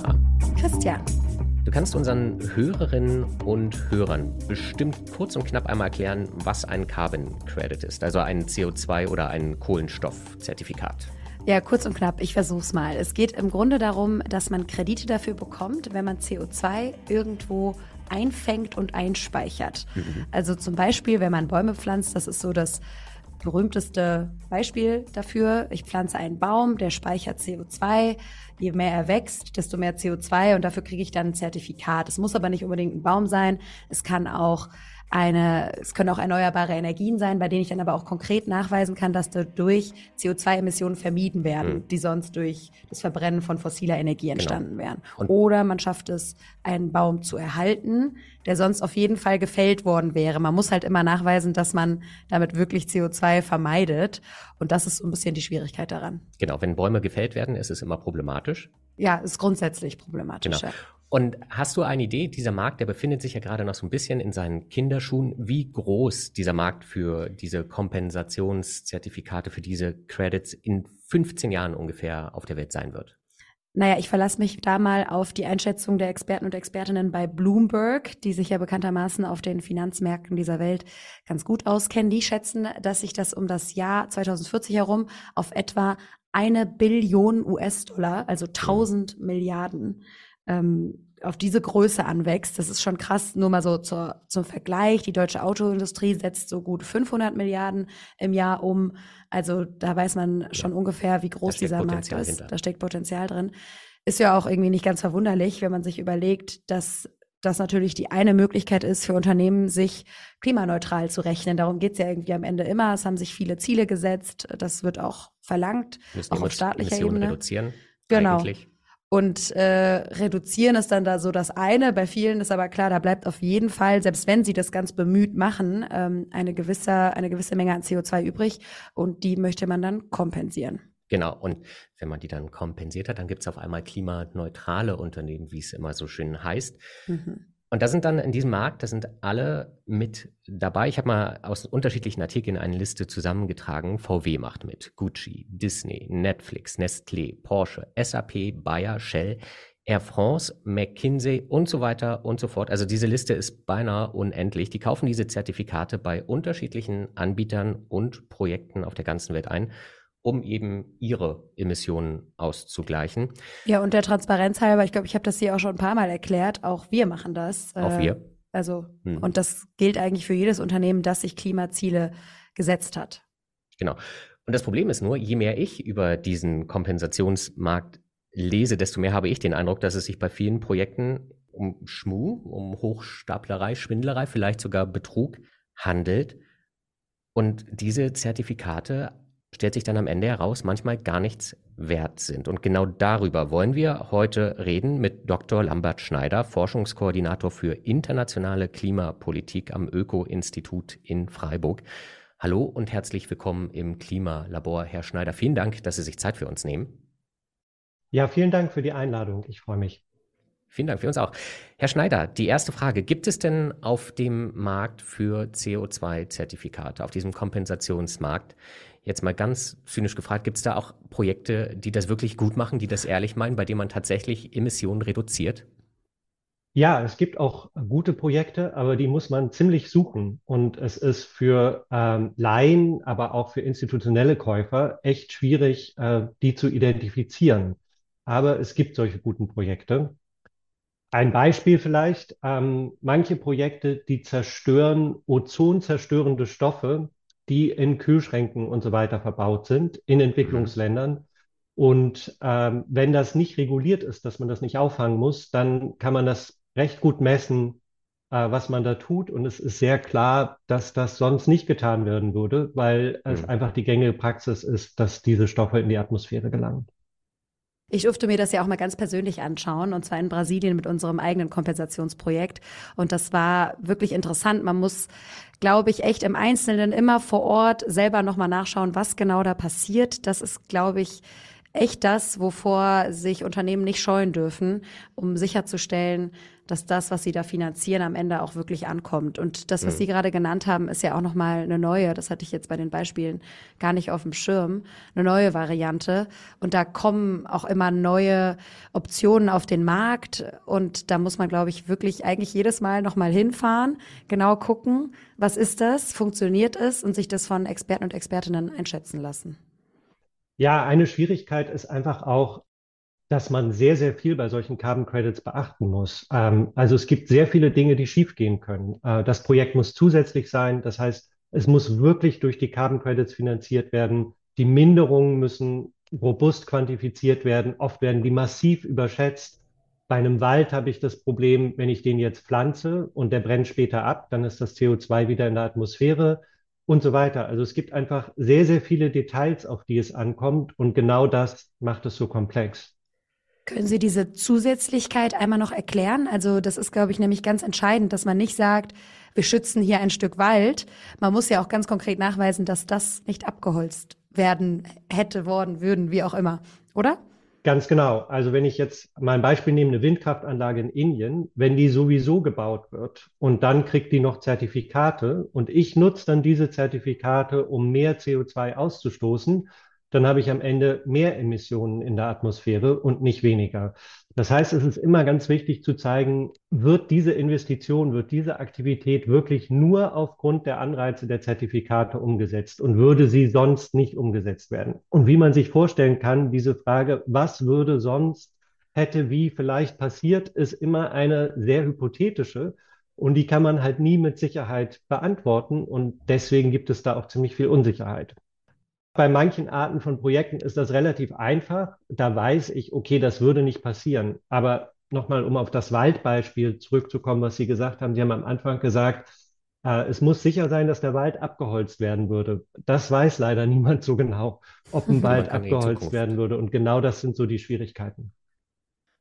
Clara. Christian. Du kannst unseren Hörerinnen und Hörern bestimmt kurz und knapp einmal erklären, was ein Carbon Credit ist, also ein CO2 oder ein Kohlenstoffzertifikat. Ja, kurz und knapp, ich versuch's mal. Es geht im Grunde darum, dass man Kredite dafür bekommt, wenn man CO2 irgendwo einfängt und einspeichert. Mhm. Also zum Beispiel, wenn man Bäume pflanzt, das ist so das berühmteste Beispiel dafür. Ich pflanze einen Baum, der speichert CO2. Je mehr er wächst, desto mehr CO2 und dafür kriege ich dann ein Zertifikat. Es muss aber nicht unbedingt ein Baum sein. Es kann auch eine, es können auch erneuerbare Energien sein, bei denen ich dann aber auch konkret nachweisen kann, dass dadurch CO2-Emissionen vermieden werden, mhm. die sonst durch das Verbrennen von fossiler Energie genau. entstanden genau. wären. Und Oder man schafft es, einen Baum zu erhalten, der sonst auf jeden Fall gefällt worden wäre. Man muss halt immer nachweisen, dass man damit wirklich CO2 vermeidet. Und das ist so ein bisschen die Schwierigkeit daran. Genau, wenn Bäume gefällt werden, ist es immer problematisch. Ja, ist grundsätzlich problematisch. Genau. Und hast du eine Idee, dieser Markt, der befindet sich ja gerade noch so ein bisschen in seinen Kinderschuhen, wie groß dieser Markt für diese Kompensationszertifikate, für diese Credits in 15 Jahren ungefähr auf der Welt sein wird? Naja, ich verlasse mich da mal auf die Einschätzung der Experten und Expertinnen bei Bloomberg, die sich ja bekanntermaßen auf den Finanzmärkten dieser Welt ganz gut auskennen. Die schätzen, dass sich das um das Jahr 2040 herum auf etwa eine Billion US-Dollar, also 1000 mhm. Milliarden, ähm, auf diese Größe anwächst. Das ist schon krass. Nur mal so zur, zum Vergleich. Die deutsche Autoindustrie setzt so gut 500 Milliarden im Jahr um. Also da weiß man schon ja. ungefähr, wie groß dieser Potenzial Markt ist. Hinter. Da steckt Potenzial drin. Ist ja auch irgendwie nicht ganz verwunderlich, wenn man sich überlegt, dass das natürlich die eine Möglichkeit ist für Unternehmen, sich klimaneutral zu rechnen. Darum geht es ja irgendwie am Ende immer. Es haben sich viele Ziele gesetzt. Das wird auch verlangt, Müssen auch auf staatlicher Emissionen Ebene. reduzieren. Genau. Eigentlich. Und äh, reduzieren ist dann da so das eine. Bei vielen ist aber klar, da bleibt auf jeden Fall, selbst wenn sie das ganz bemüht machen, ähm, eine, gewisse, eine gewisse Menge an CO2 übrig. Und die möchte man dann kompensieren. Genau, und wenn man die dann kompensiert hat, dann gibt es auf einmal klimaneutrale Unternehmen, wie es immer so schön heißt. Mhm. Und da sind dann in diesem Markt, da sind alle mit dabei. Ich habe mal aus unterschiedlichen Artikeln eine Liste zusammengetragen. VW macht mit, Gucci, Disney, Netflix, Nestlé, Porsche, SAP, Bayer, Shell, Air France, McKinsey und so weiter und so fort. Also diese Liste ist beinahe unendlich. Die kaufen diese Zertifikate bei unterschiedlichen Anbietern und Projekten auf der ganzen Welt ein um eben ihre Emissionen auszugleichen. Ja, und der Transparenz halber, ich glaube, ich habe das hier auch schon ein paar Mal erklärt, auch wir machen das. Auch wir. Äh, also, hm. und das gilt eigentlich für jedes Unternehmen, das sich Klimaziele gesetzt hat. Genau. Und das Problem ist nur, je mehr ich über diesen Kompensationsmarkt lese, desto mehr habe ich den Eindruck, dass es sich bei vielen Projekten um Schmu, um Hochstaplerei, Schwindlerei, vielleicht sogar Betrug handelt. Und diese Zertifikate stellt sich dann am Ende heraus, manchmal gar nichts wert sind. Und genau darüber wollen wir heute reden mit Dr. Lambert Schneider, Forschungskoordinator für internationale Klimapolitik am Öko-Institut in Freiburg. Hallo und herzlich willkommen im Klimalabor, Herr Schneider. Vielen Dank, dass Sie sich Zeit für uns nehmen. Ja, vielen Dank für die Einladung. Ich freue mich. Vielen Dank für uns auch. Herr Schneider, die erste Frage. Gibt es denn auf dem Markt für CO2-Zertifikate, auf diesem Kompensationsmarkt, Jetzt mal ganz zynisch gefragt, gibt es da auch Projekte, die das wirklich gut machen, die das ehrlich meinen, bei denen man tatsächlich Emissionen reduziert? Ja, es gibt auch gute Projekte, aber die muss man ziemlich suchen. Und es ist für ähm, Laien, aber auch für institutionelle Käufer echt schwierig, äh, die zu identifizieren. Aber es gibt solche guten Projekte. Ein Beispiel vielleicht, ähm, manche Projekte, die zerstören ozonzerstörende Stoffe, die in Kühlschränken und so weiter verbaut sind in Entwicklungsländern. Und ähm, wenn das nicht reguliert ist, dass man das nicht auffangen muss, dann kann man das recht gut messen, äh, was man da tut. Und es ist sehr klar, dass das sonst nicht getan werden würde, weil es mhm. einfach die gängige Praxis ist, dass diese Stoffe in die Atmosphäre gelangen. Ich durfte mir das ja auch mal ganz persönlich anschauen, und zwar in Brasilien mit unserem eigenen Kompensationsprojekt. Und das war wirklich interessant. Man muss, glaube ich, echt im Einzelnen immer vor Ort selber nochmal nachschauen, was genau da passiert. Das ist, glaube ich, echt das, wovor sich Unternehmen nicht scheuen dürfen, um sicherzustellen, dass das, was sie da finanzieren, am Ende auch wirklich ankommt. Und das, was mhm. Sie gerade genannt haben, ist ja auch nochmal eine neue, das hatte ich jetzt bei den Beispielen gar nicht auf dem Schirm, eine neue Variante. Und da kommen auch immer neue Optionen auf den Markt. Und da muss man, glaube ich, wirklich eigentlich jedes Mal nochmal hinfahren, genau gucken, was ist das, funktioniert es und sich das von Experten und Expertinnen einschätzen lassen. Ja, eine Schwierigkeit ist einfach auch, dass man sehr, sehr viel bei solchen Carbon Credits beachten muss. Ähm, also es gibt sehr viele Dinge, die schiefgehen können. Äh, das Projekt muss zusätzlich sein. Das heißt, es muss wirklich durch die Carbon Credits finanziert werden. Die Minderungen müssen robust quantifiziert werden. Oft werden die massiv überschätzt. Bei einem Wald habe ich das Problem, wenn ich den jetzt pflanze und der brennt später ab, dann ist das CO2 wieder in der Atmosphäre und so weiter. Also es gibt einfach sehr, sehr viele Details, auf die es ankommt und genau das macht es so komplex. Können Sie diese Zusätzlichkeit einmal noch erklären? Also das ist, glaube ich, nämlich ganz entscheidend, dass man nicht sagt, wir schützen hier ein Stück Wald. Man muss ja auch ganz konkret nachweisen, dass das nicht abgeholzt werden hätte, worden, würden, wie auch immer, oder? Ganz genau. Also wenn ich jetzt mal ein Beispiel nehme, eine Windkraftanlage in Indien, wenn die sowieso gebaut wird und dann kriegt die noch Zertifikate und ich nutze dann diese Zertifikate, um mehr CO2 auszustoßen, dann habe ich am Ende mehr Emissionen in der Atmosphäre und nicht weniger. Das heißt, es ist immer ganz wichtig zu zeigen, wird diese Investition, wird diese Aktivität wirklich nur aufgrund der Anreize der Zertifikate umgesetzt und würde sie sonst nicht umgesetzt werden? Und wie man sich vorstellen kann, diese Frage, was würde sonst, hätte wie vielleicht passiert, ist immer eine sehr hypothetische. Und die kann man halt nie mit Sicherheit beantworten. Und deswegen gibt es da auch ziemlich viel Unsicherheit. Bei manchen Arten von Projekten ist das relativ einfach. Da weiß ich, okay, das würde nicht passieren. Aber nochmal, um auf das Waldbeispiel zurückzukommen, was Sie gesagt haben. Sie haben am Anfang gesagt, äh, es muss sicher sein, dass der Wald abgeholzt werden würde. Das weiß leider niemand so genau, ob ein Wald abgeholzt werden würde. Und genau das sind so die Schwierigkeiten.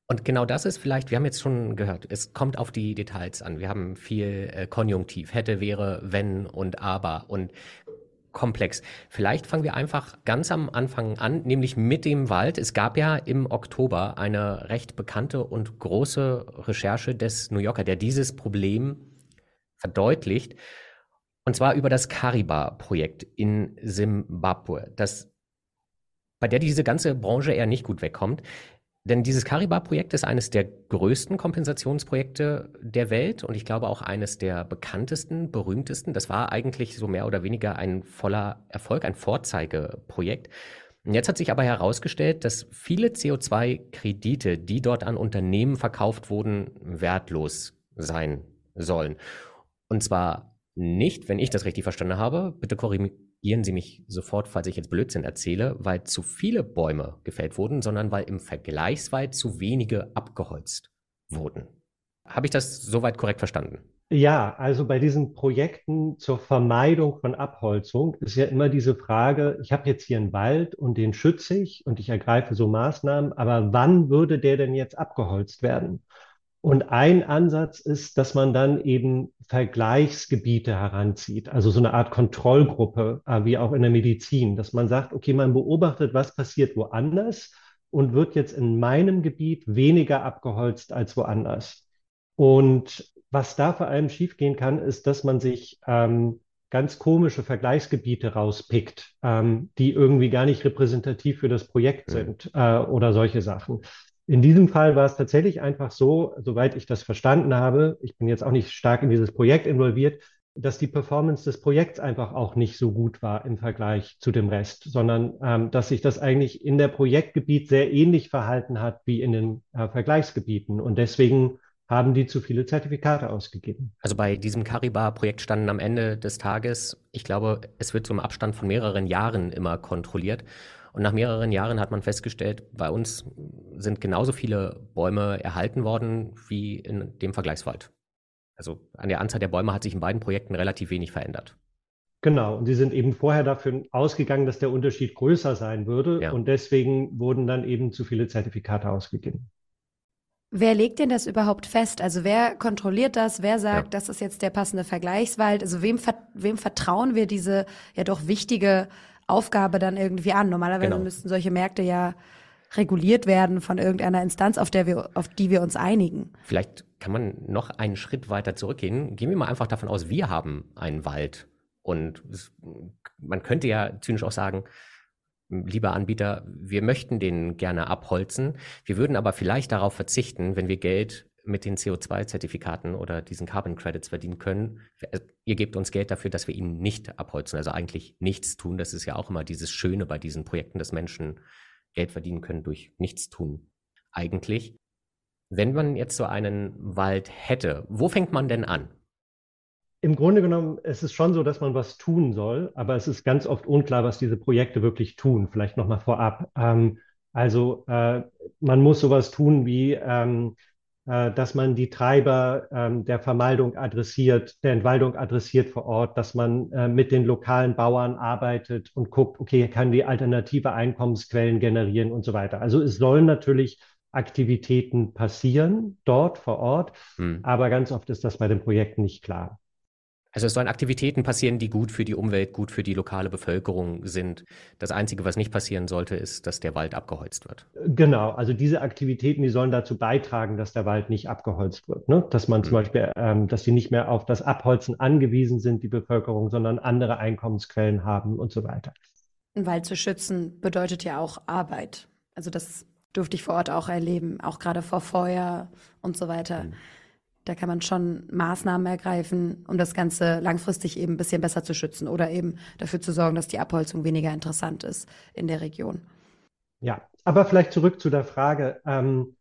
Und genau das ist vielleicht, wir haben jetzt schon gehört, es kommt auf die Details an. Wir haben viel äh, Konjunktiv, hätte, wäre, wenn und aber. Und komplex. Vielleicht fangen wir einfach ganz am Anfang an, nämlich mit dem Wald. Es gab ja im Oktober eine recht bekannte und große Recherche des New Yorker, der dieses Problem verdeutlicht. Und zwar über das Kariba-Projekt in Simbabwe, das, bei der diese ganze Branche eher nicht gut wegkommt. Denn dieses Kariba-Projekt ist eines der größten Kompensationsprojekte der Welt und ich glaube auch eines der bekanntesten, berühmtesten. Das war eigentlich so mehr oder weniger ein voller Erfolg, ein Vorzeigeprojekt. Und jetzt hat sich aber herausgestellt, dass viele CO2-Kredite, die dort an Unternehmen verkauft wurden, wertlos sein sollen. Und zwar nicht, wenn ich das richtig verstanden habe, bitte korrigieren korrigieren Sie mich sofort, falls ich jetzt Blödsinn erzähle, weil zu viele Bäume gefällt wurden, sondern weil im Vergleichswald zu wenige abgeholzt wurden. Habe ich das soweit korrekt verstanden? Ja, also bei diesen Projekten zur Vermeidung von Abholzung ist ja immer diese Frage, ich habe jetzt hier einen Wald und den schütze ich und ich ergreife so Maßnahmen, aber wann würde der denn jetzt abgeholzt werden? Und ein Ansatz ist, dass man dann eben Vergleichsgebiete heranzieht, also so eine Art Kontrollgruppe, äh, wie auch in der Medizin, dass man sagt, okay, man beobachtet, was passiert woanders und wird jetzt in meinem Gebiet weniger abgeholzt als woanders. Und was da vor allem schiefgehen kann, ist, dass man sich ähm, ganz komische Vergleichsgebiete rauspickt, ähm, die irgendwie gar nicht repräsentativ für das Projekt sind äh, oder solche Sachen. In diesem Fall war es tatsächlich einfach so, soweit ich das verstanden habe, ich bin jetzt auch nicht stark in dieses Projekt involviert, dass die Performance des Projekts einfach auch nicht so gut war im Vergleich zu dem Rest, sondern ähm, dass sich das eigentlich in der Projektgebiet sehr ähnlich verhalten hat wie in den äh, Vergleichsgebieten. Und deswegen haben die zu viele Zertifikate ausgegeben. Also bei diesem Caribar-Projekt standen am Ende des Tages, ich glaube, es wird zum Abstand von mehreren Jahren immer kontrolliert. Und nach mehreren Jahren hat man festgestellt, bei uns sind genauso viele Bäume erhalten worden wie in dem Vergleichswald. Also an der Anzahl der Bäume hat sich in beiden Projekten relativ wenig verändert. Genau, und sie sind eben vorher dafür ausgegangen, dass der Unterschied größer sein würde. Ja. Und deswegen wurden dann eben zu viele Zertifikate ausgegeben. Wer legt denn das überhaupt fest? Also wer kontrolliert das? Wer sagt, ja. das ist jetzt der passende Vergleichswald? Also wem, wem vertrauen wir diese ja doch wichtige Aufgabe dann irgendwie an. Normalerweise genau. müssten solche Märkte ja reguliert werden von irgendeiner Instanz, auf, der wir, auf die wir uns einigen. Vielleicht kann man noch einen Schritt weiter zurückgehen. Gehen wir mal einfach davon aus, wir haben einen Wald. Und es, man könnte ja zynisch auch sagen, lieber Anbieter, wir möchten den gerne abholzen. Wir würden aber vielleicht darauf verzichten, wenn wir Geld mit den CO2-Zertifikaten oder diesen Carbon Credits verdienen können. Äh, ihr gebt uns Geld dafür, dass wir ihn nicht abholzen, also eigentlich nichts tun. Das ist ja auch immer dieses Schöne bei diesen Projekten, dass Menschen Geld verdienen können durch nichts tun. Eigentlich. Wenn man jetzt so einen Wald hätte, wo fängt man denn an? Im Grunde genommen, es ist schon so, dass man was tun soll, aber es ist ganz oft unklar, was diese Projekte wirklich tun. Vielleicht nochmal vorab. Ähm, also äh, man muss sowas tun wie ähm, äh, dass man die Treiber ähm, der Vermeidung adressiert, der Entwaldung adressiert vor Ort, dass man äh, mit den lokalen Bauern arbeitet und guckt, okay, kann die alternative Einkommensquellen generieren und so weiter. Also es sollen natürlich Aktivitäten passieren dort vor Ort, hm. aber ganz oft ist das bei den Projekten nicht klar. Also es sollen Aktivitäten passieren, die gut für die Umwelt, gut für die lokale Bevölkerung sind. Das Einzige, was nicht passieren sollte, ist, dass der Wald abgeholzt wird. Genau, also diese Aktivitäten, die sollen dazu beitragen, dass der Wald nicht abgeholzt wird. Ne? Dass man mhm. zum Beispiel, ähm, dass die nicht mehr auf das Abholzen angewiesen sind, die Bevölkerung, sondern andere Einkommensquellen haben und so weiter. Ein Wald zu schützen bedeutet ja auch Arbeit. Also das durfte ich vor Ort auch erleben, auch gerade vor Feuer und so weiter. Mhm da kann man schon Maßnahmen ergreifen, um das Ganze langfristig eben ein bisschen besser zu schützen oder eben dafür zu sorgen, dass die Abholzung weniger interessant ist in der Region. Ja, aber vielleicht zurück zu der Frage, ähm,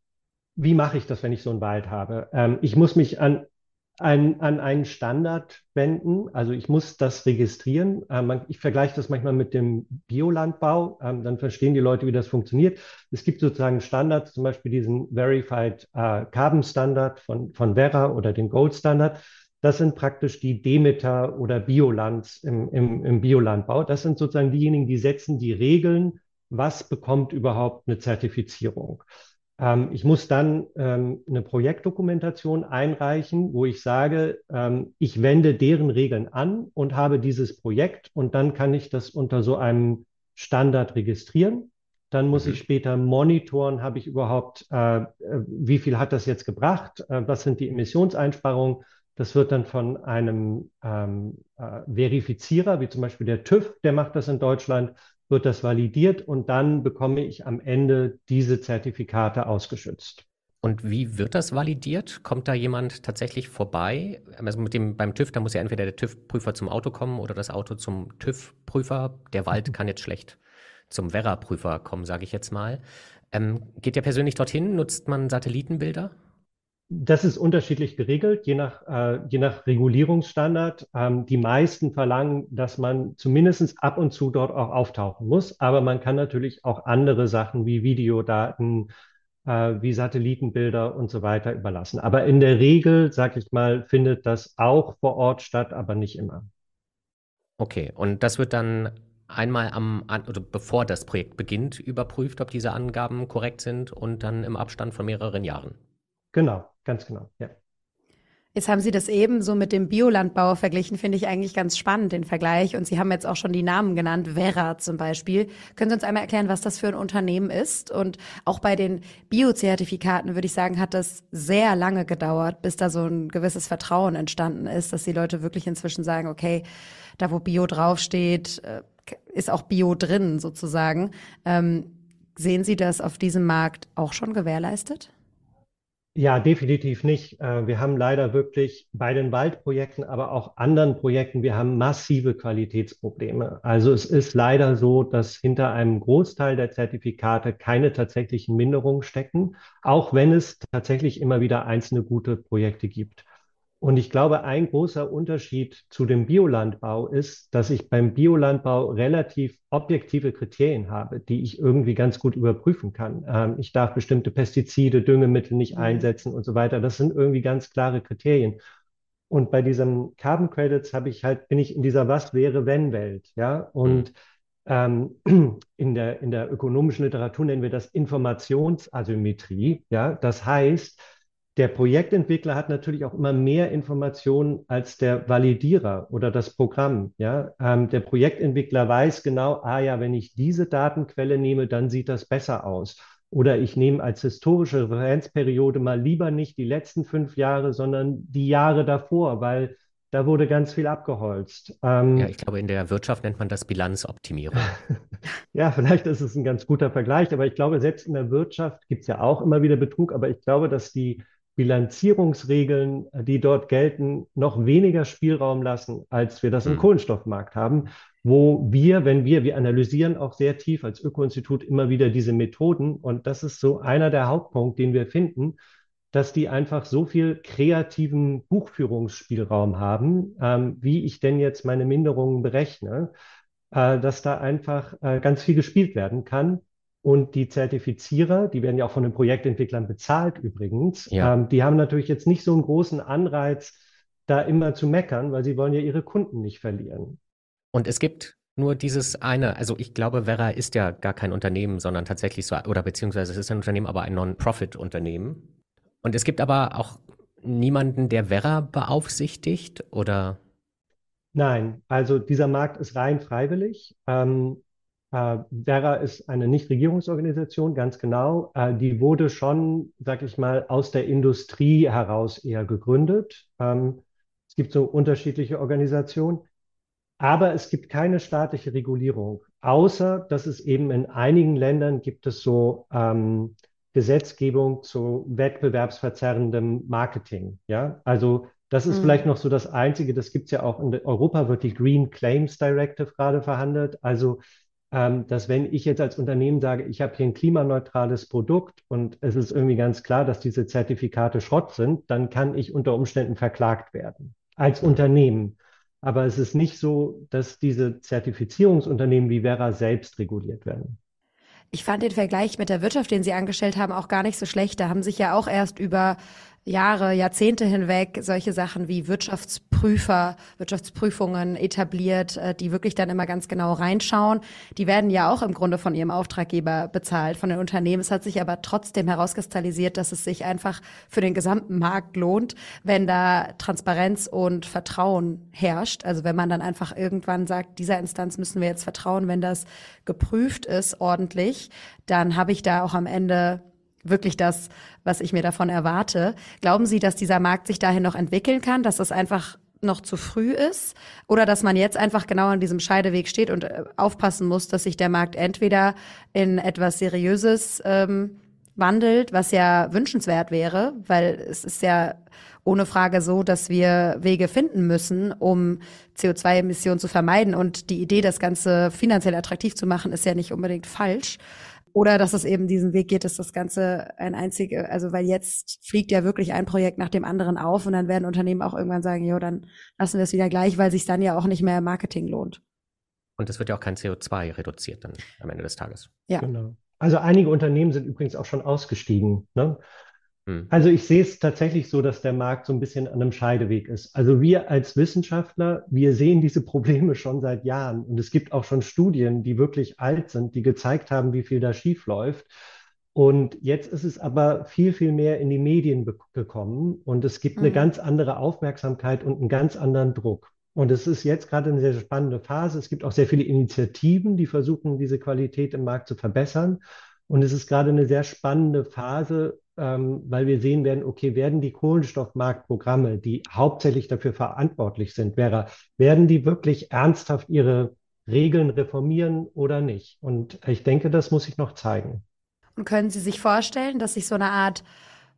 wie mache ich das, wenn ich so einen Wald habe? Ähm, ich muss mich an ein, an einen Standard wenden. Also ich muss das registrieren. Ähm, ich vergleiche das manchmal mit dem Biolandbau. Ähm, dann verstehen die Leute, wie das funktioniert. Es gibt sozusagen Standards, zum Beispiel diesen Verified äh, Carbon Standard von, von Vera oder den Gold Standard. Das sind praktisch die Demeter oder Biolands im, im, im Biolandbau. Das sind sozusagen diejenigen, die setzen die Regeln, was bekommt überhaupt eine Zertifizierung. Ähm, ich muss dann ähm, eine Projektdokumentation einreichen, wo ich sage, ähm, ich wende deren Regeln an und habe dieses Projekt und dann kann ich das unter so einem Standard registrieren. Dann muss mhm. ich später monitoren, habe ich überhaupt, äh, wie viel hat das jetzt gebracht, äh, was sind die Emissionseinsparungen. Das wird dann von einem ähm, äh, Verifizierer, wie zum Beispiel der TÜV, der macht das in Deutschland, wird das validiert und dann bekomme ich am Ende diese Zertifikate ausgeschützt. Und wie wird das validiert? Kommt da jemand tatsächlich vorbei? Also mit dem, beim TÜV, da muss ja entweder der TÜV-Prüfer zum Auto kommen oder das Auto zum TÜV-Prüfer. Der Wald mhm. kann jetzt schlecht zum Werra-Prüfer kommen, sage ich jetzt mal. Ähm, geht der persönlich dorthin? Nutzt man Satellitenbilder? Das ist unterschiedlich geregelt, je nach, äh, je nach Regulierungsstandard. Ähm, die meisten verlangen, dass man zumindest ab und zu dort auch auftauchen muss. Aber man kann natürlich auch andere Sachen wie Videodaten, äh, wie Satellitenbilder und so weiter überlassen. Aber in der Regel, sag ich mal, findet das auch vor Ort statt, aber nicht immer. Okay, und das wird dann einmal am, oder bevor das Projekt beginnt, überprüft, ob diese Angaben korrekt sind und dann im Abstand von mehreren Jahren. Genau, ganz genau, ja. Jetzt haben Sie das eben so mit dem Biolandbau verglichen, finde ich eigentlich ganz spannend, den Vergleich. Und Sie haben jetzt auch schon die Namen genannt, Vera zum Beispiel. Können Sie uns einmal erklären, was das für ein Unternehmen ist? Und auch bei den Biozertifikaten, würde ich sagen, hat das sehr lange gedauert, bis da so ein gewisses Vertrauen entstanden ist, dass die Leute wirklich inzwischen sagen, okay, da wo Bio draufsteht, äh, ist auch Bio drin sozusagen. Ähm, sehen Sie das auf diesem Markt auch schon gewährleistet? Ja, definitiv nicht. Äh, wir haben leider wirklich bei den Waldprojekten, aber auch anderen Projekten, wir haben massive Qualitätsprobleme. Also es ist leider so, dass hinter einem Großteil der Zertifikate keine tatsächlichen Minderungen stecken, auch wenn es tatsächlich immer wieder einzelne gute Projekte gibt. Und ich glaube, ein großer Unterschied zu dem Biolandbau ist, dass ich beim Biolandbau relativ objektive Kriterien habe, die ich irgendwie ganz gut überprüfen kann. Ähm, ich darf bestimmte Pestizide, Düngemittel nicht mhm. einsetzen und so weiter. Das sind irgendwie ganz klare Kriterien. Und bei diesem Carbon Credits habe ich halt, bin ich in dieser Was wäre wenn Welt, ja. Und mhm. ähm, in der, in der ökonomischen Literatur nennen wir das Informationsasymmetrie, ja. Das heißt, der Projektentwickler hat natürlich auch immer mehr Informationen als der Validierer oder das Programm. Ja? Ähm, der Projektentwickler weiß genau, ah ja, wenn ich diese Datenquelle nehme, dann sieht das besser aus. Oder ich nehme als historische Referenzperiode mal lieber nicht die letzten fünf Jahre, sondern die Jahre davor, weil da wurde ganz viel abgeholzt. Ähm, ja, ich glaube, in der Wirtschaft nennt man das Bilanzoptimierung. ja, vielleicht ist es ein ganz guter Vergleich, aber ich glaube, selbst in der Wirtschaft gibt es ja auch immer wieder Betrug, aber ich glaube, dass die Bilanzierungsregeln, die dort gelten, noch weniger Spielraum lassen, als wir das im hm. Kohlenstoffmarkt haben, wo wir, wenn wir, wir analysieren auch sehr tief als Öko-Institut immer wieder diese Methoden und das ist so einer der Hauptpunkte, den wir finden, dass die einfach so viel kreativen Buchführungsspielraum haben, ähm, wie ich denn jetzt meine Minderungen berechne, äh, dass da einfach äh, ganz viel gespielt werden kann. Und die Zertifizierer, die werden ja auch von den Projektentwicklern bezahlt übrigens, ja. ähm, die haben natürlich jetzt nicht so einen großen Anreiz, da immer zu meckern, weil sie wollen ja ihre Kunden nicht verlieren. Und es gibt nur dieses eine, also ich glaube, Vera ist ja gar kein Unternehmen, sondern tatsächlich so, oder beziehungsweise es ist ein Unternehmen, aber ein Non-Profit-Unternehmen. Und es gibt aber auch niemanden, der Werra beaufsichtigt oder? Nein, also dieser Markt ist rein freiwillig. Ähm, äh, Werra ist eine Nichtregierungsorganisation, ganz genau. Äh, die wurde schon, sag ich mal, aus der Industrie heraus eher gegründet. Ähm, es gibt so unterschiedliche Organisationen, aber es gibt keine staatliche Regulierung, außer dass es eben in einigen Ländern gibt es so ähm, Gesetzgebung zu wettbewerbsverzerrendem Marketing. Ja, also das ist mhm. vielleicht noch so das Einzige. Das gibt es ja auch in Europa wird die Green Claims Directive gerade verhandelt. Also dass wenn ich jetzt als Unternehmen sage, ich habe hier ein klimaneutrales Produkt und es ist irgendwie ganz klar, dass diese Zertifikate Schrott sind, dann kann ich unter Umständen verklagt werden als Unternehmen. Aber es ist nicht so, dass diese Zertifizierungsunternehmen wie Vera selbst reguliert werden. Ich fand den Vergleich mit der Wirtschaft, den Sie angestellt haben, auch gar nicht so schlecht. Da haben sich ja auch erst über Jahre, Jahrzehnte hinweg solche Sachen wie Wirtschaftsprüfer, Wirtschaftsprüfungen etabliert, äh, die wirklich dann immer ganz genau reinschauen. Die werden ja auch im Grunde von ihrem Auftraggeber bezahlt, von den Unternehmen. Es hat sich aber trotzdem herauskristallisiert, dass es sich einfach für den gesamten Markt lohnt, wenn da Transparenz und Vertrauen herrscht. Also wenn man dann einfach irgendwann sagt, dieser Instanz müssen wir jetzt vertrauen, wenn das geprüft ist ordentlich, dann habe ich da auch am Ende wirklich das, was ich mir davon erwarte. Glauben Sie, dass dieser Markt sich dahin noch entwickeln kann, dass das einfach noch zu früh ist oder dass man jetzt einfach genau an diesem Scheideweg steht und äh, aufpassen muss, dass sich der Markt entweder in etwas Seriöses ähm, wandelt, was ja wünschenswert wäre, weil es ist ja ohne Frage so, dass wir Wege finden müssen, um CO2-Emissionen zu vermeiden. Und die Idee, das Ganze finanziell attraktiv zu machen, ist ja nicht unbedingt falsch. Oder dass es eben diesen Weg geht, dass das Ganze ein einzige, also weil jetzt fliegt ja wirklich ein Projekt nach dem anderen auf und dann werden Unternehmen auch irgendwann sagen, jo, dann lassen wir es wieder gleich, weil sich dann ja auch nicht mehr im Marketing lohnt. Und es wird ja auch kein CO2 reduziert dann am Ende des Tages. Ja. Genau. Also einige Unternehmen sind übrigens auch schon ausgestiegen. Ne? Hm. Also ich sehe es tatsächlich so, dass der Markt so ein bisschen an einem Scheideweg ist. Also wir als Wissenschaftler, wir sehen diese Probleme schon seit Jahren und es gibt auch schon Studien, die wirklich alt sind, die gezeigt haben, wie viel da schief läuft. Und jetzt ist es aber viel, viel mehr in die Medien gekommen und es gibt eine mhm. ganz andere Aufmerksamkeit und einen ganz anderen Druck. Und es ist jetzt gerade eine sehr spannende Phase. Es gibt auch sehr viele Initiativen, die versuchen, diese Qualität im Markt zu verbessern. Und es ist gerade eine sehr spannende Phase, ähm, weil wir sehen werden, okay, werden die Kohlenstoffmarktprogramme, die hauptsächlich dafür verantwortlich sind, Vera, werden die wirklich ernsthaft ihre Regeln reformieren oder nicht? Und ich denke, das muss sich noch zeigen. Und können Sie sich vorstellen, dass sich so eine Art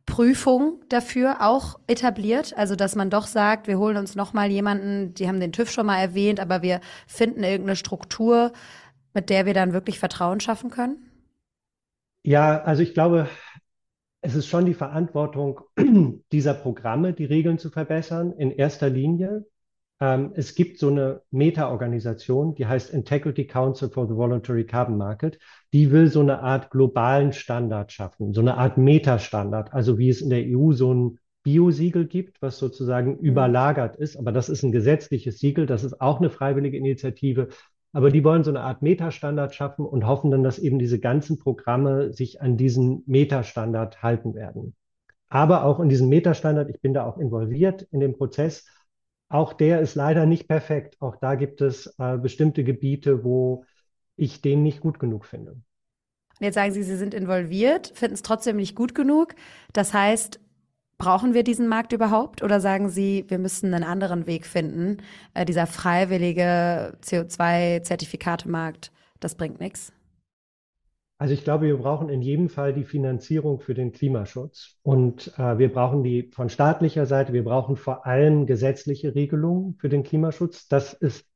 Prüfung dafür auch etabliert? Also, dass man doch sagt, wir holen uns nochmal jemanden, die haben den TÜV schon mal erwähnt, aber wir finden irgendeine Struktur, mit der wir dann wirklich Vertrauen schaffen können? Ja, also ich glaube, es ist schon die Verantwortung dieser Programme, die Regeln zu verbessern, in erster Linie. Ähm, es gibt so eine Meta-Organisation, die heißt Integrity Council for the Voluntary Carbon Market. Die will so eine Art globalen Standard schaffen, so eine Art Meta-Standard, also wie es in der EU so ein Biosiegel gibt, was sozusagen mhm. überlagert ist. Aber das ist ein gesetzliches Siegel, das ist auch eine freiwillige Initiative. Aber die wollen so eine Art Metastandard schaffen und hoffen dann, dass eben diese ganzen Programme sich an diesen Metastandard halten werden. Aber auch in diesem Metastandard, ich bin da auch involviert in dem Prozess, auch der ist leider nicht perfekt. Auch da gibt es äh, bestimmte Gebiete, wo ich den nicht gut genug finde. Jetzt sagen Sie, Sie sind involviert, finden es trotzdem nicht gut genug. Das heißt, brauchen wir diesen Markt überhaupt? Oder sagen Sie, wir müssen einen anderen Weg finden? Äh, dieser freiwillige CO2-Zertifikatemarkt, das bringt nichts. Also ich glaube, wir brauchen in jedem Fall die Finanzierung für den Klimaschutz. Und äh, wir brauchen die von staatlicher Seite, wir brauchen vor allem gesetzliche Regelungen für den Klimaschutz. Das ist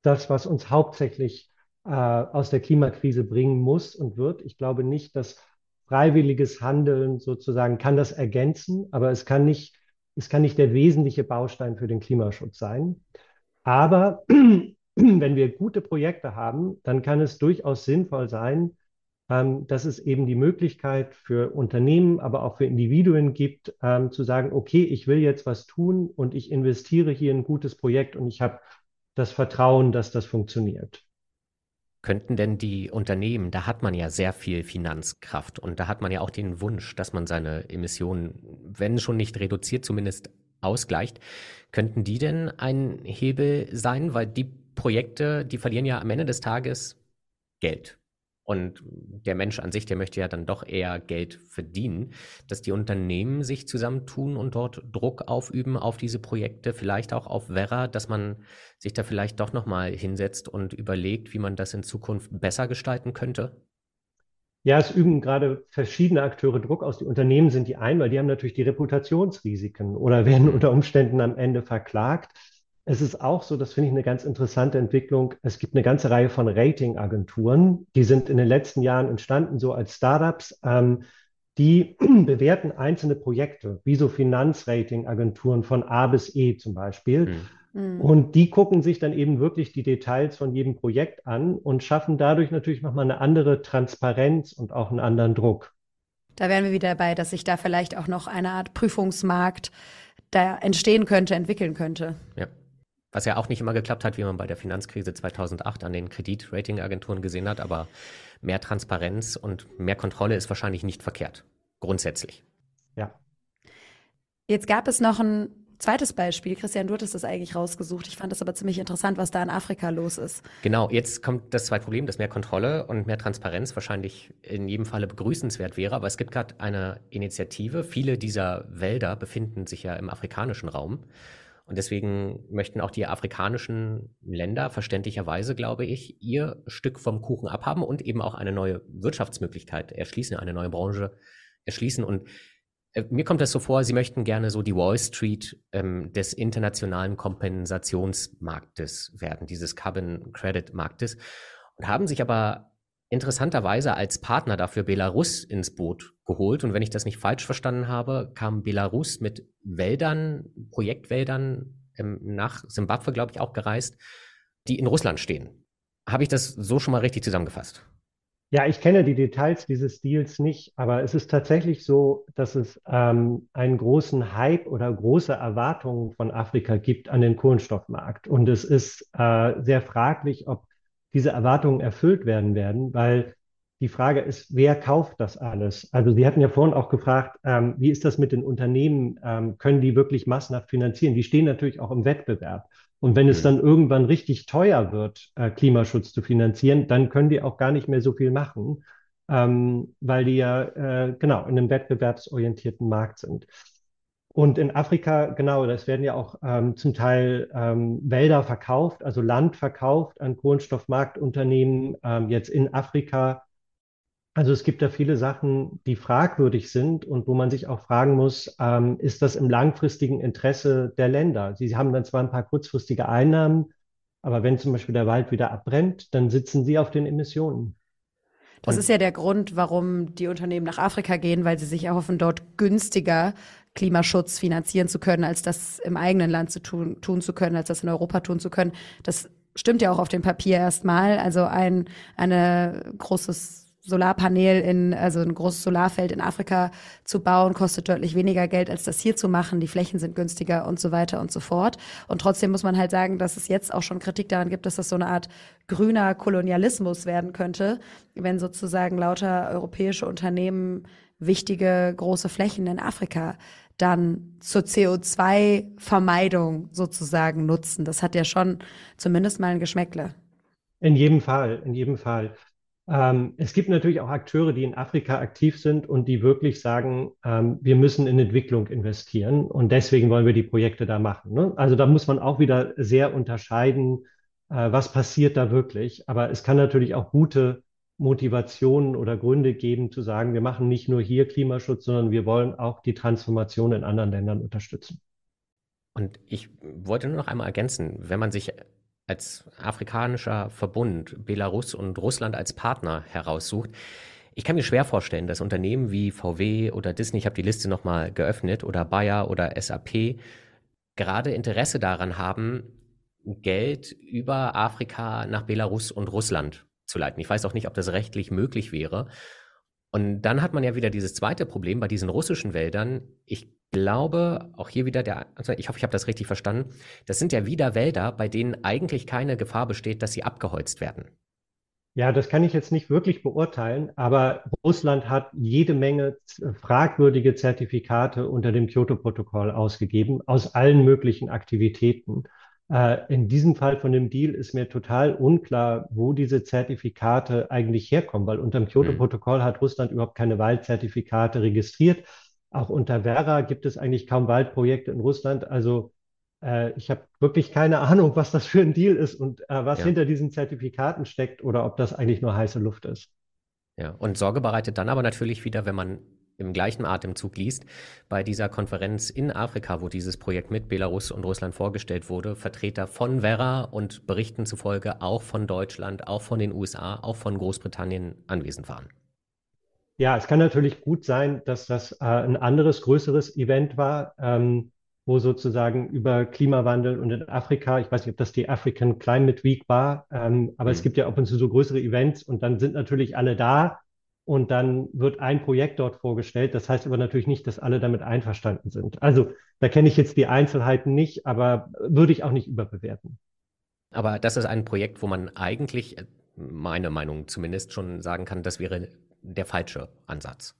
das, was uns hauptsächlich äh, aus der Klimakrise bringen muss und wird. Ich glaube nicht, dass freiwilliges Handeln sozusagen kann das ergänzen, aber es kann nicht, es kann nicht der wesentliche Baustein für den Klimaschutz sein. Aber wenn wir gute Projekte haben, dann kann es durchaus sinnvoll sein, ähm, dass es eben die Möglichkeit für Unternehmen, aber auch für Individuen gibt, ähm, zu sagen, okay, ich will jetzt was tun und ich investiere hier in ein gutes Projekt und ich habe das Vertrauen, dass das funktioniert. Könnten denn die Unternehmen, da hat man ja sehr viel Finanzkraft und da hat man ja auch den Wunsch, dass man seine Emissionen, wenn schon nicht reduziert, zumindest ausgleicht. Könnten die denn ein Hebel sein? Weil die Projekte, die verlieren ja am Ende des Tages Geld. Und der Mensch an sich, der möchte ja dann doch eher Geld verdienen, dass die Unternehmen sich zusammentun und dort Druck aufüben auf diese Projekte, vielleicht auch auf Werra, dass man sich da vielleicht doch nochmal hinsetzt und überlegt, wie man das in Zukunft besser gestalten könnte? Ja, es üben gerade verschiedene Akteure Druck aus. Die Unternehmen sind die einen, weil die haben natürlich die Reputationsrisiken oder werden mhm. unter Umständen am Ende verklagt. Es ist auch so, das finde ich eine ganz interessante Entwicklung. Es gibt eine ganze Reihe von Ratingagenturen, die sind in den letzten Jahren entstanden, so als Startups. Ähm, die bewerten einzelne Projekte, wie so Finanzratingagenturen von A bis E zum Beispiel. Mhm. Und die gucken sich dann eben wirklich die Details von jedem Projekt an und schaffen dadurch natürlich nochmal eine andere Transparenz und auch einen anderen Druck. Da wären wir wieder dabei, dass sich da vielleicht auch noch eine Art Prüfungsmarkt da entstehen könnte, entwickeln könnte. Ja. Was ja auch nicht immer geklappt hat, wie man bei der Finanzkrise 2008 an den Kreditratingagenturen gesehen hat, aber mehr Transparenz und mehr Kontrolle ist wahrscheinlich nicht verkehrt. Grundsätzlich. Ja. Jetzt gab es noch ein zweites Beispiel. Christian, du hattest das eigentlich rausgesucht. Ich fand das aber ziemlich interessant, was da in Afrika los ist. Genau, jetzt kommt das zweite Problem, dass mehr Kontrolle und mehr Transparenz wahrscheinlich in jedem Falle begrüßenswert wäre. Aber es gibt gerade eine Initiative. Viele dieser Wälder befinden sich ja im afrikanischen Raum. Und deswegen möchten auch die afrikanischen Länder verständlicherweise, glaube ich, ihr Stück vom Kuchen abhaben und eben auch eine neue Wirtschaftsmöglichkeit erschließen, eine neue Branche erschließen. Und äh, mir kommt das so vor, sie möchten gerne so die Wall Street ähm, des internationalen Kompensationsmarktes werden, dieses Carbon Credit Marktes. Und haben sich aber interessanterweise als Partner dafür Belarus ins Boot geholt. Und wenn ich das nicht falsch verstanden habe, kam Belarus mit Wäldern, Projektwäldern ähm, nach Simbabwe, glaube ich, auch gereist, die in Russland stehen. Habe ich das so schon mal richtig zusammengefasst? Ja, ich kenne die Details dieses Deals nicht, aber es ist tatsächlich so, dass es ähm, einen großen Hype oder große Erwartungen von Afrika gibt an den Kohlenstoffmarkt. Und es ist äh, sehr fraglich, ob diese Erwartungen erfüllt werden werden, weil die Frage ist, wer kauft das alles? Also Sie hatten ja vorhin auch gefragt, ähm, wie ist das mit den Unternehmen? Ähm, können die wirklich massenhaft finanzieren? Die stehen natürlich auch im Wettbewerb. Und wenn es mhm. dann irgendwann richtig teuer wird, äh, Klimaschutz zu finanzieren, dann können die auch gar nicht mehr so viel machen, ähm, weil die ja äh, genau in einem wettbewerbsorientierten Markt sind. Und in Afrika, genau, das werden ja auch ähm, zum Teil ähm, Wälder verkauft, also Land verkauft an Kohlenstoffmarktunternehmen, ähm, jetzt in Afrika. Also es gibt da viele Sachen, die fragwürdig sind und wo man sich auch fragen muss, ähm, ist das im langfristigen Interesse der Länder? Sie haben dann zwar ein paar kurzfristige Einnahmen, aber wenn zum Beispiel der Wald wieder abbrennt, dann sitzen sie auf den Emissionen. Das und ist ja der Grund, warum die Unternehmen nach Afrika gehen, weil sie sich erhoffen, dort günstiger Klimaschutz finanzieren zu können, als das im eigenen Land zu tun, tun zu können, als das in Europa tun zu können. Das stimmt ja auch auf dem Papier erstmal. Also ein eine großes Solarpanel in, also ein großes Solarfeld in Afrika zu bauen, kostet deutlich weniger Geld, als das hier zu machen. Die Flächen sind günstiger und so weiter und so fort. Und trotzdem muss man halt sagen, dass es jetzt auch schon Kritik daran gibt, dass das so eine Art grüner Kolonialismus werden könnte, wenn sozusagen lauter europäische Unternehmen wichtige große Flächen in Afrika dann zur CO2-Vermeidung sozusagen nutzen. Das hat ja schon zumindest mal ein Geschmäckle. In jedem Fall, in jedem Fall. Ähm, es gibt natürlich auch Akteure, die in Afrika aktiv sind und die wirklich sagen, ähm, wir müssen in Entwicklung investieren und deswegen wollen wir die Projekte da machen. Ne? Also da muss man auch wieder sehr unterscheiden, äh, was passiert da wirklich. Aber es kann natürlich auch gute Motivationen oder Gründe geben, zu sagen, wir machen nicht nur hier Klimaschutz, sondern wir wollen auch die Transformation in anderen Ländern unterstützen. Und ich wollte nur noch einmal ergänzen, wenn man sich als afrikanischer Verbund Belarus und Russland als Partner heraussucht, ich kann mir schwer vorstellen, dass Unternehmen wie VW oder Disney, ich habe die Liste nochmal geöffnet, oder Bayer oder SAP gerade Interesse daran haben, Geld über Afrika nach Belarus und Russland zu leiten. Ich weiß auch nicht, ob das rechtlich möglich wäre. Und dann hat man ja wieder dieses zweite Problem bei diesen russischen Wäldern. Ich glaube, auch hier wieder der, also ich hoffe, ich habe das richtig verstanden. Das sind ja wieder Wälder, bei denen eigentlich keine Gefahr besteht, dass sie abgeholzt werden. Ja, das kann ich jetzt nicht wirklich beurteilen, aber Russland hat jede Menge fragwürdige Zertifikate unter dem Kyoto-Protokoll ausgegeben, aus allen möglichen Aktivitäten. Äh, in diesem Fall von dem Deal ist mir total unklar, wo diese Zertifikate eigentlich herkommen, weil unter dem Kyoto-Protokoll hat Russland überhaupt keine Waldzertifikate registriert. Auch unter Vera gibt es eigentlich kaum Waldprojekte in Russland. Also äh, ich habe wirklich keine Ahnung, was das für ein Deal ist und äh, was ja. hinter diesen Zertifikaten steckt oder ob das eigentlich nur heiße Luft ist. Ja, und Sorge bereitet dann aber natürlich wieder, wenn man im gleichen Atemzug liest, bei dieser Konferenz in Afrika, wo dieses Projekt mit Belarus und Russland vorgestellt wurde, Vertreter von Vera und Berichten zufolge auch von Deutschland, auch von den USA, auch von Großbritannien anwesend waren. Ja, es kann natürlich gut sein, dass das äh, ein anderes, größeres Event war, ähm, wo sozusagen über Klimawandel und in Afrika, ich weiß nicht, ob das die African Climate Week war, ähm, aber mhm. es gibt ja ab und zu so größere Events und dann sind natürlich alle da und dann wird ein Projekt dort vorgestellt. Das heißt aber natürlich nicht, dass alle damit einverstanden sind. Also da kenne ich jetzt die Einzelheiten nicht, aber würde ich auch nicht überbewerten. Aber das ist ein Projekt, wo man eigentlich, meine Meinung zumindest, schon sagen kann, das wäre der falsche Ansatz,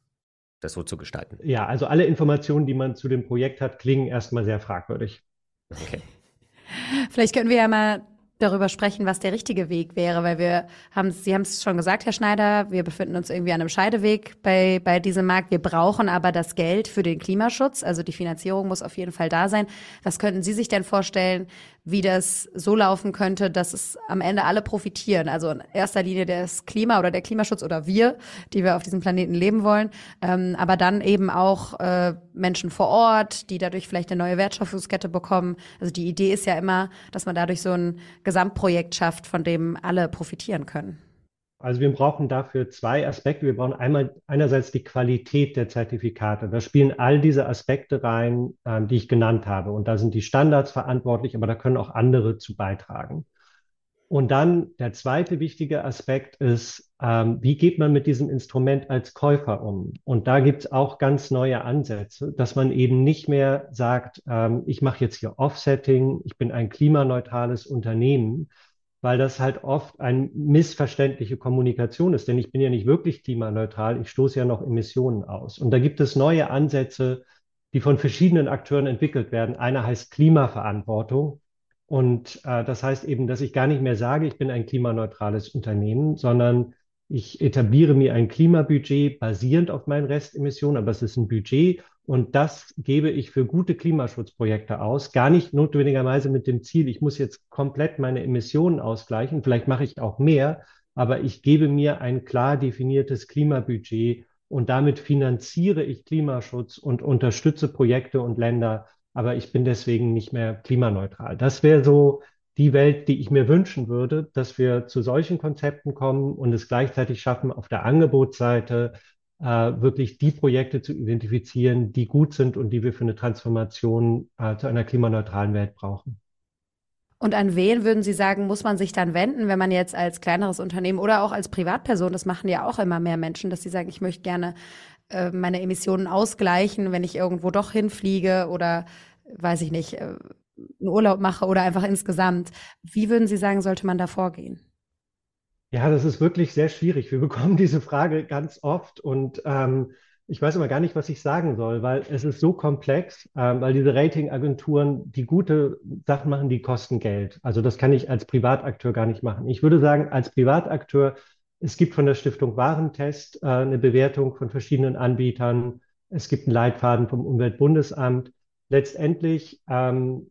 das so zu gestalten. Ja, also alle Informationen, die man zu dem Projekt hat, klingen erstmal sehr fragwürdig. Okay. Vielleicht können wir ja mal darüber sprechen, was der richtige Weg wäre, weil wir haben, Sie haben es schon gesagt, Herr Schneider, wir befinden uns irgendwie an einem Scheideweg bei, bei diesem Markt. Wir brauchen aber das Geld für den Klimaschutz, also die Finanzierung muss auf jeden Fall da sein. Was könnten Sie sich denn vorstellen, wie das so laufen könnte, dass es am Ende alle profitieren. Also in erster Linie das Klima oder der Klimaschutz oder wir, die wir auf diesem Planeten leben wollen, ähm, aber dann eben auch äh, Menschen vor Ort, die dadurch vielleicht eine neue Wertschöpfungskette bekommen. Also die Idee ist ja immer, dass man dadurch so ein Gesamtprojekt schafft, von dem alle profitieren können. Also wir brauchen dafür zwei Aspekte. Wir brauchen einmal einerseits die Qualität der Zertifikate. Da spielen all diese Aspekte rein, äh, die ich genannt habe. Und da sind die Standards verantwortlich, aber da können auch andere zu beitragen. Und dann der zweite wichtige Aspekt ist, ähm, wie geht man mit diesem Instrument als Käufer um? Und da gibt es auch ganz neue Ansätze, dass man eben nicht mehr sagt, ähm, ich mache jetzt hier Offsetting, ich bin ein klimaneutrales Unternehmen, weil das halt oft eine missverständliche Kommunikation ist. Denn ich bin ja nicht wirklich klimaneutral, ich stoße ja noch Emissionen aus. Und da gibt es neue Ansätze, die von verschiedenen Akteuren entwickelt werden. Einer heißt Klimaverantwortung. Und äh, das heißt eben, dass ich gar nicht mehr sage, ich bin ein klimaneutrales Unternehmen, sondern ich etabliere mir ein Klimabudget basierend auf meinen Restemissionen, aber es ist ein Budget und das gebe ich für gute Klimaschutzprojekte aus. Gar nicht notwendigerweise mit dem Ziel, ich muss jetzt komplett meine Emissionen ausgleichen. Vielleicht mache ich auch mehr, aber ich gebe mir ein klar definiertes Klimabudget und damit finanziere ich Klimaschutz und unterstütze Projekte und Länder. Aber ich bin deswegen nicht mehr klimaneutral. Das wäre so die Welt, die ich mir wünschen würde, dass wir zu solchen Konzepten kommen und es gleichzeitig schaffen, auf der Angebotsseite äh, wirklich die Projekte zu identifizieren, die gut sind und die wir für eine Transformation äh, zu einer klimaneutralen Welt brauchen. Und an wen würden Sie sagen, muss man sich dann wenden, wenn man jetzt als kleineres Unternehmen oder auch als Privatperson, das machen ja auch immer mehr Menschen, dass sie sagen, ich möchte gerne äh, meine Emissionen ausgleichen, wenn ich irgendwo doch hinfliege oder weiß ich nicht, äh, einen Urlaub mache oder einfach insgesamt. Wie würden Sie sagen, sollte man da vorgehen? Ja, das ist wirklich sehr schwierig. Wir bekommen diese Frage ganz oft und ähm, ich weiß immer gar nicht, was ich sagen soll, weil es ist so komplex, ähm, weil diese Ratingagenturen, die gute Sachen machen, die kosten Geld. Also das kann ich als Privatakteur gar nicht machen. Ich würde sagen, als Privatakteur Es gibt von der Stiftung Warentest äh, eine Bewertung von verschiedenen Anbietern. Es gibt einen Leitfaden vom Umweltbundesamt. Letztendlich ähm,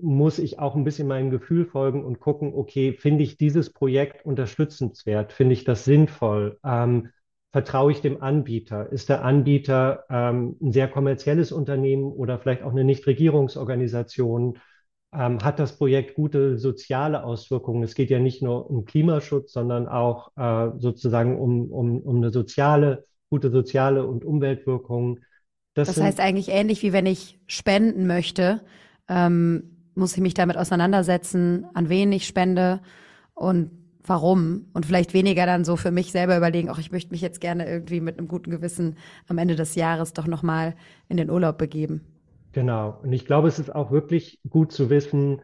muss ich auch ein bisschen meinem Gefühl folgen und gucken, okay, finde ich dieses Projekt unterstützenswert? Finde ich das sinnvoll? Ähm, vertraue ich dem Anbieter? Ist der Anbieter ähm, ein sehr kommerzielles Unternehmen oder vielleicht auch eine Nichtregierungsorganisation? Ähm, hat das Projekt gute soziale Auswirkungen? Es geht ja nicht nur um Klimaschutz, sondern auch äh, sozusagen um, um, um eine soziale, gute soziale und Umweltwirkung. Das, das heißt eigentlich ähnlich wie wenn ich spenden möchte, ähm, muss ich mich damit auseinandersetzen, an wen ich spende und warum und vielleicht weniger dann so für mich selber überlegen, auch ich möchte mich jetzt gerne irgendwie mit einem guten Gewissen am Ende des Jahres doch nochmal in den Urlaub begeben. Genau. Und ich glaube, es ist auch wirklich gut zu wissen,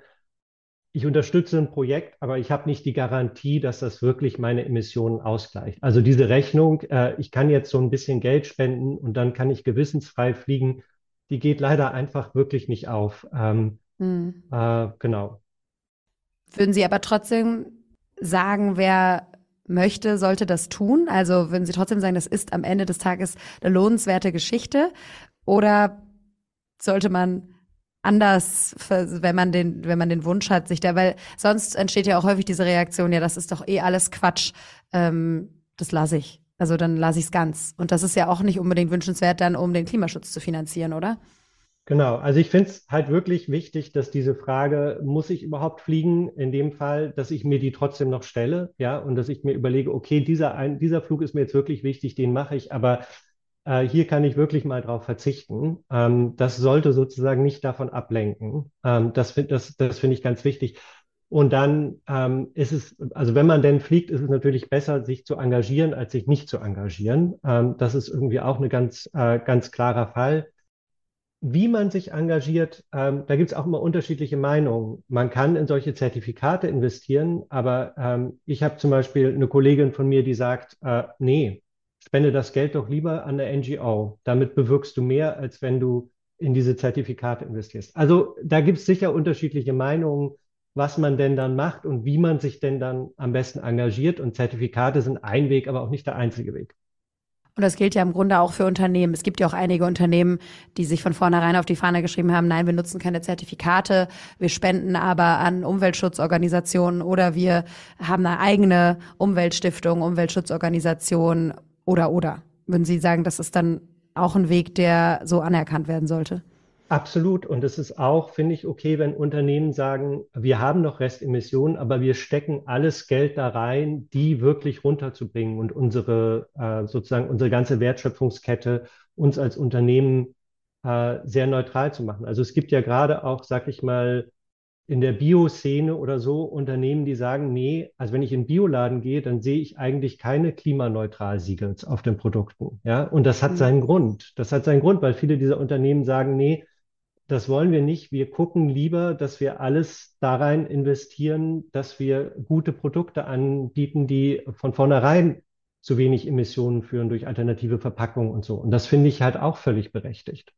ich unterstütze ein Projekt, aber ich habe nicht die Garantie, dass das wirklich meine Emissionen ausgleicht. Also diese Rechnung, äh, ich kann jetzt so ein bisschen Geld spenden und dann kann ich gewissensfrei fliegen, die geht leider einfach wirklich nicht auf. Ähm, mhm. äh, genau. Würden Sie aber trotzdem sagen, wer möchte, sollte das tun? Also würden Sie trotzdem sagen, das ist am Ende des Tages eine lohnenswerte Geschichte? Oder sollte man anders, wenn man den, wenn man den Wunsch hat, sich da, weil sonst entsteht ja auch häufig diese Reaktion, ja, das ist doch eh alles Quatsch, ähm, das lasse ich. Also dann lasse ich es ganz. Und das ist ja auch nicht unbedingt wünschenswert, dann um den Klimaschutz zu finanzieren, oder? Genau, also ich finde es halt wirklich wichtig, dass diese Frage, muss ich überhaupt fliegen, in dem Fall, dass ich mir die trotzdem noch stelle, ja, und dass ich mir überlege, okay, dieser, ein, dieser Flug ist mir jetzt wirklich wichtig, den mache ich, aber äh, hier kann ich wirklich mal drauf verzichten. Ähm, das sollte sozusagen nicht davon ablenken. Ähm, das das, das finde ich ganz wichtig. Und dann ähm, ist es, also wenn man denn fliegt, ist es natürlich besser, sich zu engagieren, als sich nicht zu engagieren. Ähm, das ist irgendwie auch ein ganz, äh, ganz klarer Fall wie man sich engagiert, ähm, da gibt es auch immer unterschiedliche Meinungen. Man kann in solche Zertifikate investieren, aber ähm, ich habe zum Beispiel eine Kollegin von mir, die sagt, äh, nee, spende das Geld doch lieber an der NGO. Damit bewirkst du mehr, als wenn du in diese Zertifikate investierst. Also da gibt es sicher unterschiedliche Meinungen, was man denn dann macht und wie man sich denn dann am besten engagiert. Und Zertifikate sind ein Weg, aber auch nicht der einzige Weg. Und das gilt ja im Grunde auch für Unternehmen. Es gibt ja auch einige Unternehmen, die sich von vornherein auf die Fahne geschrieben haben, nein, wir nutzen keine Zertifikate, wir spenden aber an Umweltschutzorganisationen oder wir haben eine eigene Umweltstiftung, Umweltschutzorganisation oder oder. Würden Sie sagen, das ist dann auch ein Weg, der so anerkannt werden sollte? Absolut. Und es ist auch, finde ich, okay, wenn Unternehmen sagen, wir haben noch Restemissionen, aber wir stecken alles Geld da rein, die wirklich runterzubringen und unsere, äh, sozusagen unsere ganze Wertschöpfungskette uns als Unternehmen äh, sehr neutral zu machen. Also es gibt ja gerade auch, sag ich mal, in der Bio-Szene oder so Unternehmen, die sagen, nee, also wenn ich in den Bioladen gehe, dann sehe ich eigentlich keine Klimaneutral-Siegels auf den Produkten. Ja, und das hat mhm. seinen Grund. Das hat seinen Grund, weil viele dieser Unternehmen sagen, nee, das wollen wir nicht. Wir gucken lieber, dass wir alles da rein investieren, dass wir gute Produkte anbieten, die von vornherein zu wenig Emissionen führen durch alternative Verpackungen und so. Und das finde ich halt auch völlig berechtigt.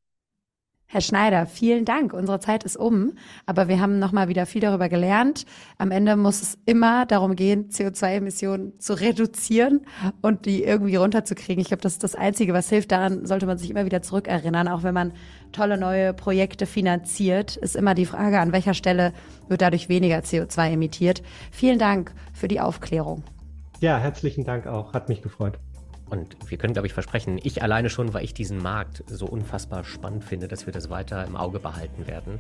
Herr Schneider, vielen Dank. Unsere Zeit ist um, aber wir haben noch mal wieder viel darüber gelernt. Am Ende muss es immer darum gehen, CO2-Emissionen zu reduzieren und die irgendwie runterzukriegen. Ich glaube, das ist das Einzige, was hilft. Daran sollte man sich immer wieder zurückerinnern, auch wenn man tolle neue Projekte finanziert, ist immer die Frage, an welcher Stelle wird dadurch weniger CO2 emittiert. Vielen Dank für die Aufklärung. Ja, herzlichen Dank auch. Hat mich gefreut. Und wir können, glaube ich, versprechen, ich alleine schon, weil ich diesen Markt so unfassbar spannend finde, dass wir das weiter im Auge behalten werden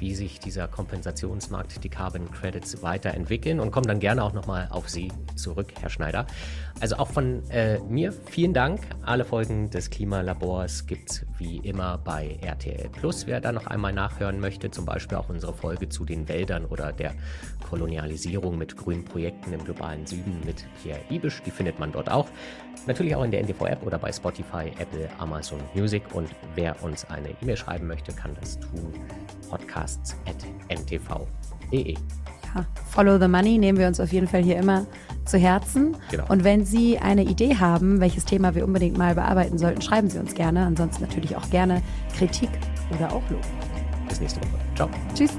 wie sich dieser Kompensationsmarkt, die Carbon Credits weiterentwickeln und komme dann gerne auch nochmal auf Sie zurück, Herr Schneider. Also auch von äh, mir vielen Dank. Alle Folgen des Klimalabors gibt es wie immer bei RTL Plus. Wer da noch einmal nachhören möchte, zum Beispiel auch unsere Folge zu den Wäldern oder der Kolonialisierung mit grünen Projekten im globalen Süden mit Pierre Ibisch, die findet man dort auch. Natürlich auch in der NTV-App oder bei Spotify, Apple, Amazon Music. Und wer uns eine E-Mail schreiben möchte, kann das tun. podcasts.ntv.de. Ja, Follow the Money nehmen wir uns auf jeden Fall hier immer zu Herzen. Genau. Und wenn Sie eine Idee haben, welches Thema wir unbedingt mal bearbeiten sollten, schreiben Sie uns gerne. Ansonsten natürlich auch gerne Kritik oder auch Lob. Bis nächste Woche. Ciao. Tschüss.